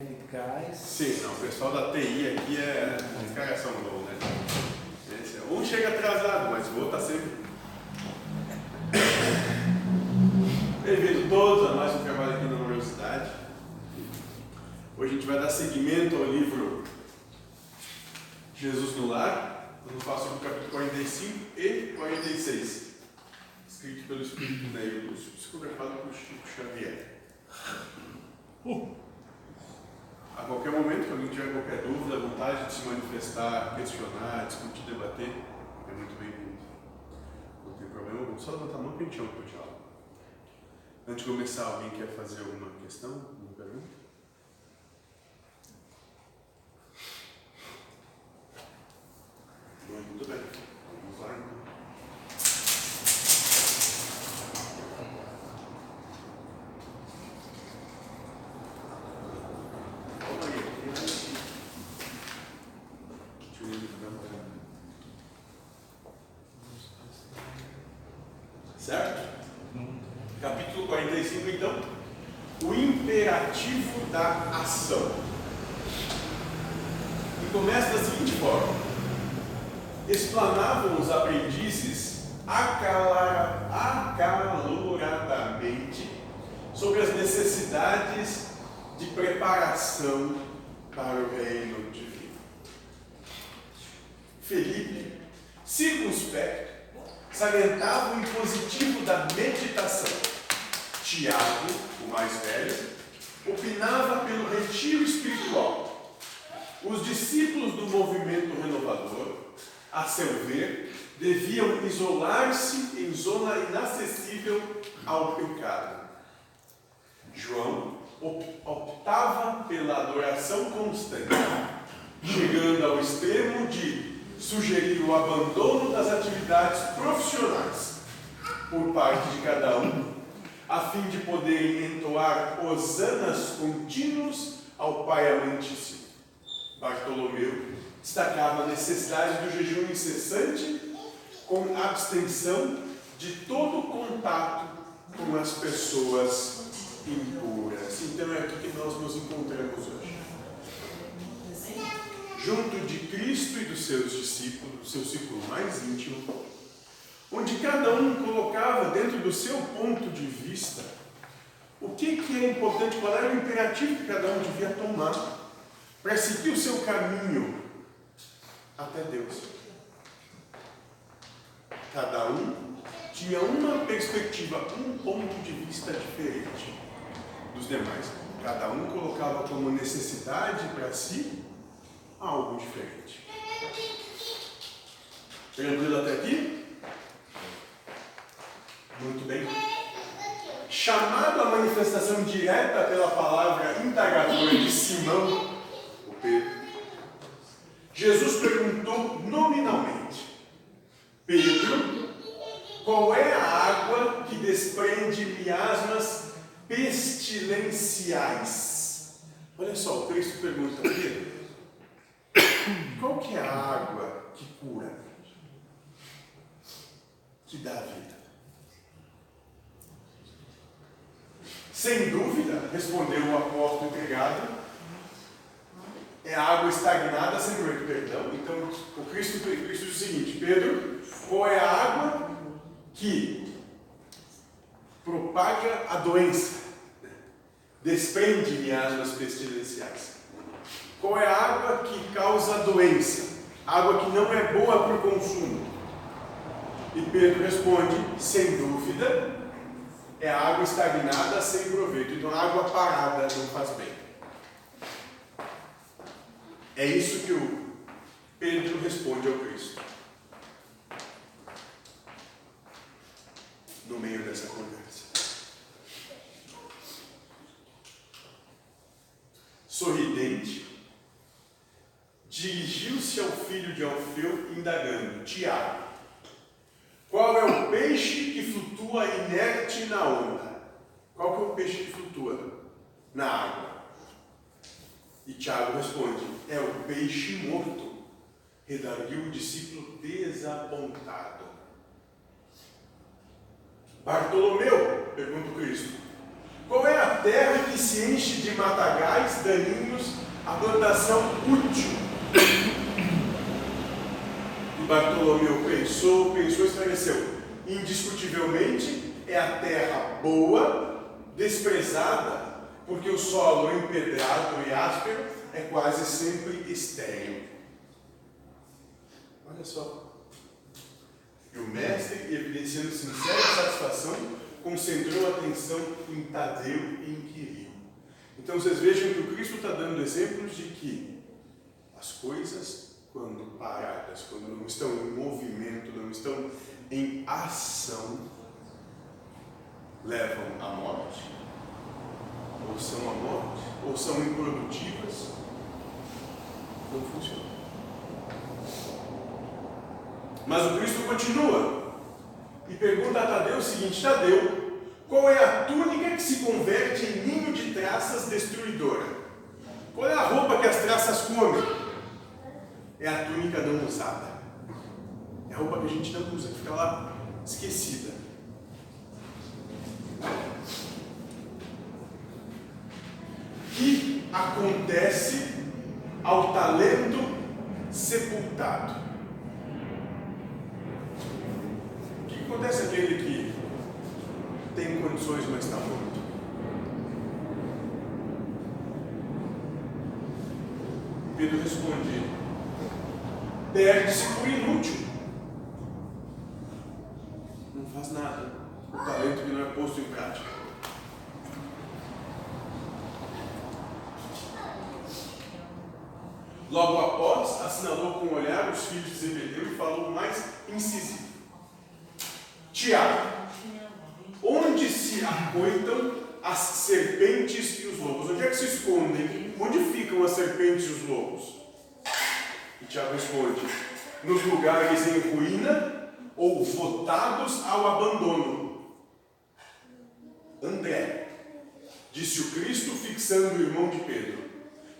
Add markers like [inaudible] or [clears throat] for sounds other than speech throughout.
Eficaz. Sim, não, o pessoal da TI aqui é. São bons, né? Esse- Um chega atrasado, mas o outro tá sempre. Bem-vindo todos a mais um trabalho aqui na Universidade. Hoje a gente vai dar seguimento ao livro Jesus no Lar. Eu faço sobre o capítulo 45 e 46, escrito pelo Espírito Neio Lúcio, psicografado por Chico Xavier. Qualquer alguém tiver qualquer dúvida, vontade de se manifestar, questionar, discutir, debater, é muito bem-vindo. Não tem problema, vamos só levantar a mão que a gente chama para o diálogo. Antes de começar, alguém quer fazer alguma questão, alguma pergunta? Não, Muito bem, vamos lá então. Calma aí, deixa eu ir dar uma olhada. Certo? Capítulo 45, então. O imperativo da ação. E começa da seguinte forma: Explanavam os aprendizes acalara- acaloradamente sobre as necessidades de preparação para o reino divino. Felipe, circunspecto, salientava o impositivo da meditação. Tiago, o mais velho, opinava pelo retiro espiritual. Os discípulos do movimento renovador, a seu ver, deviam isolar-se em zona inacessível ao pecado. João op- optava pela adoração constante, chegando ao extremo de sugerir o abandono das atividades profissionais por parte de cada um, a fim de poderem entoar hosanas contínuos ao Pai Amantíssimo. Bartolomeu destacava a necessidade do jejum incessante com abstenção de todo contato com as pessoas impuras. Então é aqui que nós nos encontramos hoje. Junto de Cristo e dos seus discípulos, seu círculo mais íntimo, onde cada um colocava dentro do seu ponto de vista o que, que é importante, qual era o imperativo que cada um devia tomar para seguir o seu caminho até Deus. Cada um tinha uma perspectiva, um ponto de vista diferente dos demais. Cada um colocava como necessidade para si algo diferente. Tranquilo até aqui? Muito bem. Chamado à manifestação direta pela palavra indagadora de Simão, o Pedro, Jesus perguntou nominalmente: Pedro, qual é a água que desprende miasmas pestilenciais? Olha só, o Cristo pergunta, Pedro, qual que é a água que cura? Que dá vida? Sem dúvida, respondeu o apóstolo entregado, é água estagnada sem muito perdão. Então, o Cristo, o Cristo diz o seguinte: Pedro, qual é a água que propaga a doença, desprende miasmas pestilenciais? Qual é a água que causa doença? Água que não é boa para o consumo. E Pedro responde: sem dúvida, é a água estagnada sem proveito. Então, a água parada não faz bem. É isso que o Pedro responde ao Cristo. No meio dessa conversa. Sorridente, dirigiu-se ao filho de Alfeu, indagando: Tiago, qual é o peixe que flutua inerte na onda? Qual que é o peixe que flutua na água? E Tiago responde: É o peixe morto. Redarguiu o discípulo desapontado. Bartolomeu, pergunta Cristo, Qual é a terra que se enche de matagais daninhos, a plantação útil? Bartolomeu pensou, pensou esclareceu. Indiscutivelmente é a terra boa, desprezada, porque o solo empedrado e áspero é quase sempre estéril. Olha só. E o mestre, evidenciando sincera satisfação, concentrou a atenção em Tadeu e em Quirino. Então vocês vejam que o Cristo está dando exemplos de que as coisas, quando paradas, quando não estão em movimento, não estão em ação, levam à morte, ou são a morte, ou são improdutivas, não funcionam. Mas o Cristo continua e pergunta a Tadeu o seguinte: Tadeu, qual é a túnica que se converte em ninho de traças destruidora? Qual é a roupa que as traças comem? É a túnica não usada. É a roupa que a gente não usa, que fica lá esquecida. O que acontece ao talento sepultado? acontece aquele que tem condições, mas está morto? Pedro responde: perde-se por inútil. Não faz nada. O talento que não é posto em prática. Logo após, assinalou com o olhar os filhos de Zebedeu e falou mais incisivo. Tiago, onde se acoitam as serpentes e os lobos? Onde é que se escondem? Onde ficam as serpentes e os lobos? Tiago responde: nos lugares em ruína ou votados ao abandono. André, disse o Cristo, fixando o irmão de Pedro: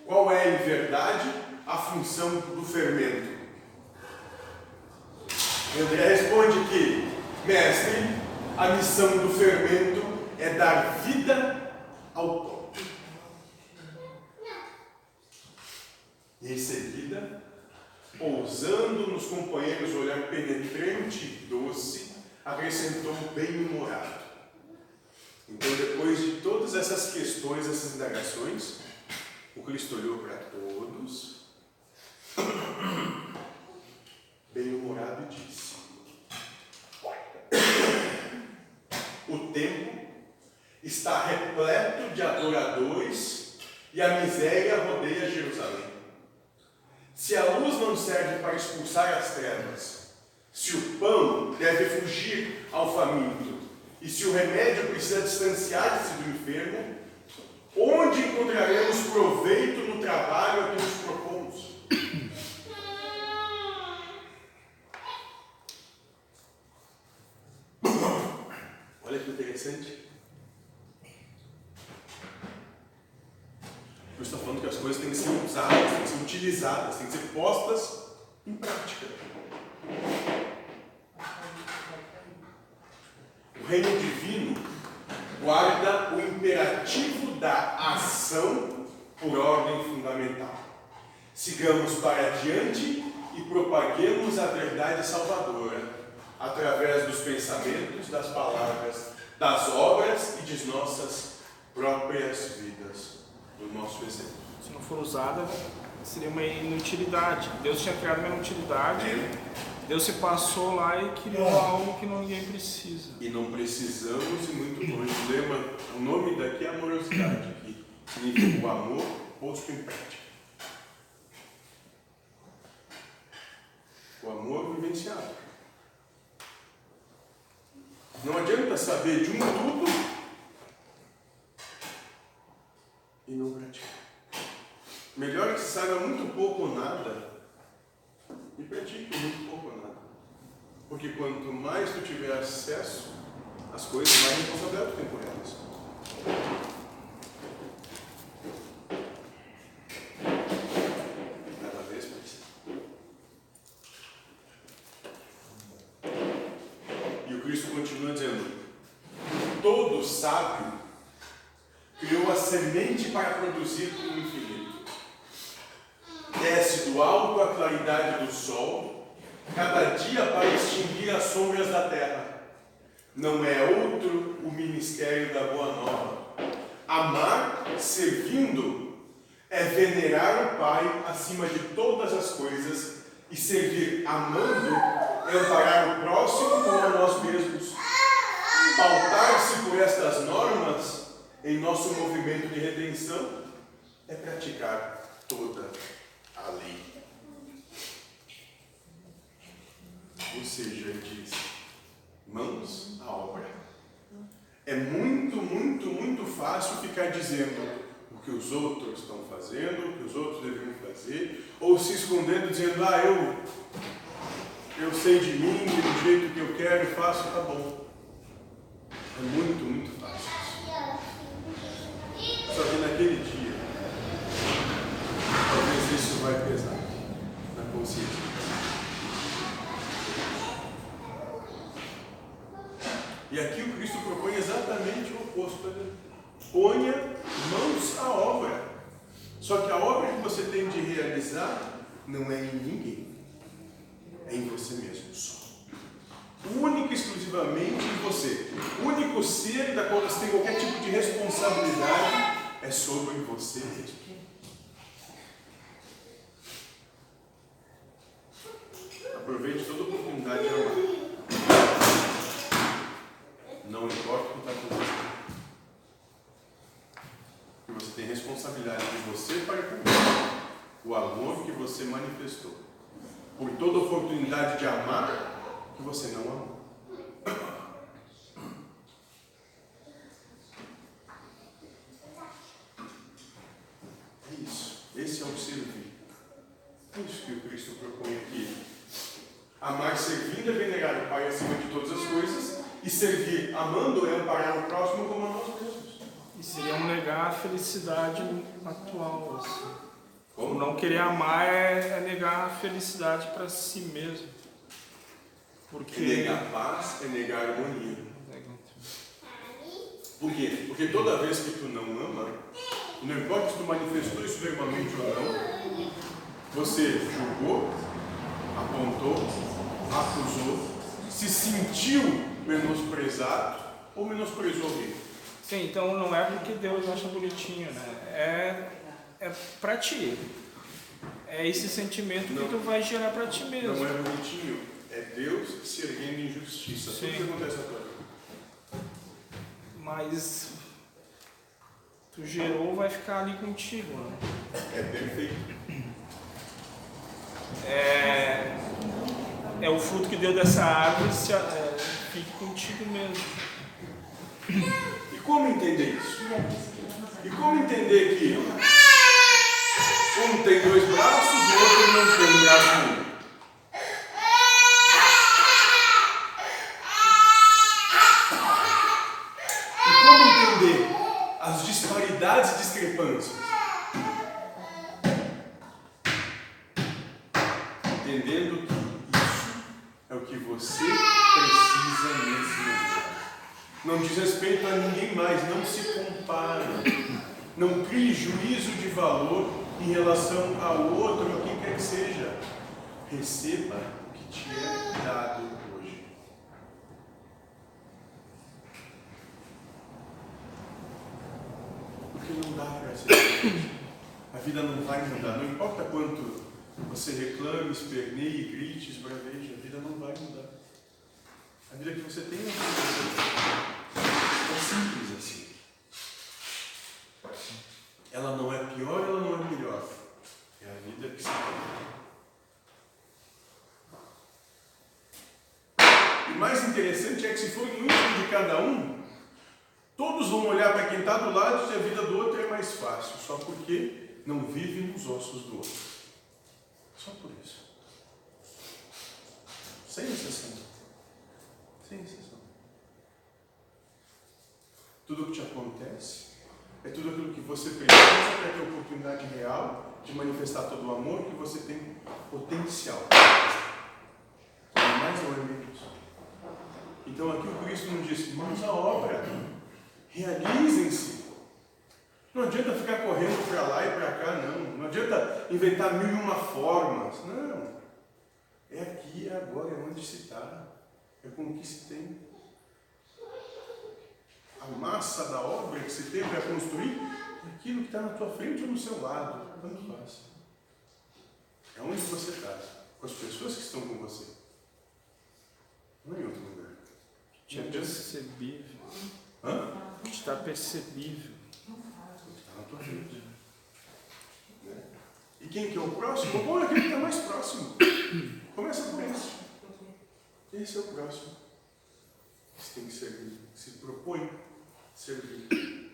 qual é em verdade a função do fermento? André responde que Mestre, a missão do fermento é dar vida ao pão. E em seguida, pousando nos companheiros o olhar penetrante e doce, acrescentou bem-humorado. Então, depois de todas essas questões, essas indagações, o Cristo olhou para todos, [coughs] bem-humorado e disse: [coughs] o templo está repleto de adoradores e a miséria rodeia Jerusalém. Se a luz não serve para expulsar as trevas, se o pão deve fugir ao faminto, e se o remédio precisa distanciar-se do enfermo, onde encontraremos proveito no trabalho que nos propomos? [coughs] Olha que interessante. Eu estou falando que as coisas têm que ser usadas, têm que ser utilizadas, têm que ser postas em prática. O reino divino guarda o imperativo da ação por ordem fundamental. Sigamos para diante e propaguemos a verdade salvadora através dos pensamentos, das palavras, das obras e de nossas próprias vidas, do nosso exemplo. Se não for usada, seria uma inutilidade. Deus tinha criado uma inutilidade. Deus se passou lá e criou algo que ninguém precisa. E não precisamos ir muito longe. O, lema, o nome daqui é amorosidade, que significa o amor posto em prática. O amor vivenciado. Não adianta saber de um tudo não praticar. Melhor que saiba muito pouco ou nada e pratique muito pouco ou nada. Porque quanto mais tu tiver acesso às coisas, mais responsabilidade tu tem por elas. criou a semente para produzir o infinito. Desce do alto a claridade do sol, cada dia para extinguir as sombras da terra. Não é outro o ministério da Boa Nova. Amar servindo é venerar o Pai acima de todas as coisas e servir amando é amparar o próximo como a nós mesmos. Pautar-se por estas normas em nosso movimento de redenção é praticar toda a lei. Ou seja, ele diz: mãos à obra. É muito, muito, muito fácil ficar dizendo o que os outros estão fazendo, o que os outros deveriam fazer, ou se escondendo dizendo, ah, eu, eu sei de mim, do jeito que eu quero, faço, tá bom. É muito, muito fácil. Só que naquele dia, talvez isso vai pesar na consciência. E aqui o Cristo propõe exatamente o oposto. Ponha mãos à obra. Só que a obra que você tem de realizar não é em ninguém, é em você mesmo só. Única e exclusivamente em você. Único ser da qual você tem qualquer tipo de responsabilidade é sobre você mesmo. Aproveite toda oportunidade de amar. Não importa o que está acontecendo. Porque você tem responsabilidade de você para cumprir o amor que você manifestou. Por toda oportunidade de amar que você não amou. É isso. Esse é o servir. É isso que o Cristo propõe aqui. Amar servindo é venerar o Pai acima de todas as coisas e servir amando é amparar o próximo como a nós mesmos. E seria um negar a felicidade atual. Assim. Como não querer amar é, é negar a felicidade para si mesmo. Porque... É negar paz, é negar harmonia. Por quê? Porque toda vez que tu não ama, não importa se tu manifestou isso verbalmente ou não, você julgou, apontou, acusou, se sentiu menosprezado ou menosprezou alguém. Sim, então não é porque Deus acha bonitinho, né? É, é pra ti. É esse sentimento não, que tu vai gerar pra ti mesmo. Não é bonitinho, é Deus se erguendo em justiça. Sim. Tudo que acontece agora. Mas tu gerou, vai ficar ali contigo. Né? É perfeito. É, é o fruto que deu dessa árvore, se, é, fique contigo mesmo. E como entender isso? E como entender que um tem dois braços, o outro não tem braço nenhum? E como entender as disparidades e discrepâncias? Entendendo que isso é o que você precisa nesse momento. Não diz respeito a ninguém mais, não se compare. Não crie juízo de valor em relação ao outro, ou quem quer que seja. Receba o que te é dado ser [clears throat] A vida não vai mudar. Não importa quanto você reclame, esperneie, grite, esbraveje, a vida não vai mudar. A vida que você tem é simples assim. Ela não é pior, ela não é melhor. É a vida que se tem. O mais interessante é que se for no íntimo de cada um, todos vão olhar para quem está do lado e a vida do outro é mais fácil, só porque não vivem nos ossos do outro. Só por isso. Sem exceção. Sem exceção. Tudo o que te acontece é tudo aquilo que você precisa para ter a oportunidade real de manifestar todo o amor que você tem potencial. Não é mais ou menos. Então aqui o Cristo nos diz, mãos à obra, realizem-se. Não adianta ficar correndo para lá e para cá, não. Não adianta inventar mil e uma formas. Não. É aqui, é agora, é onde se está. É com o que se tem. A massa da obra que se tem para construir é aquilo que está na tua frente ou no seu lado. Tanto faz. É onde você está. Com as pessoas que estão com você. Não é em outro lugar. É percebível. Hã? Está percebível. Está na. Né? E quem que é o próximo? O bom é aquele que está mais próximo. Começa por esse. Esse é o próximo. Você tem que servir. Se propõe servir.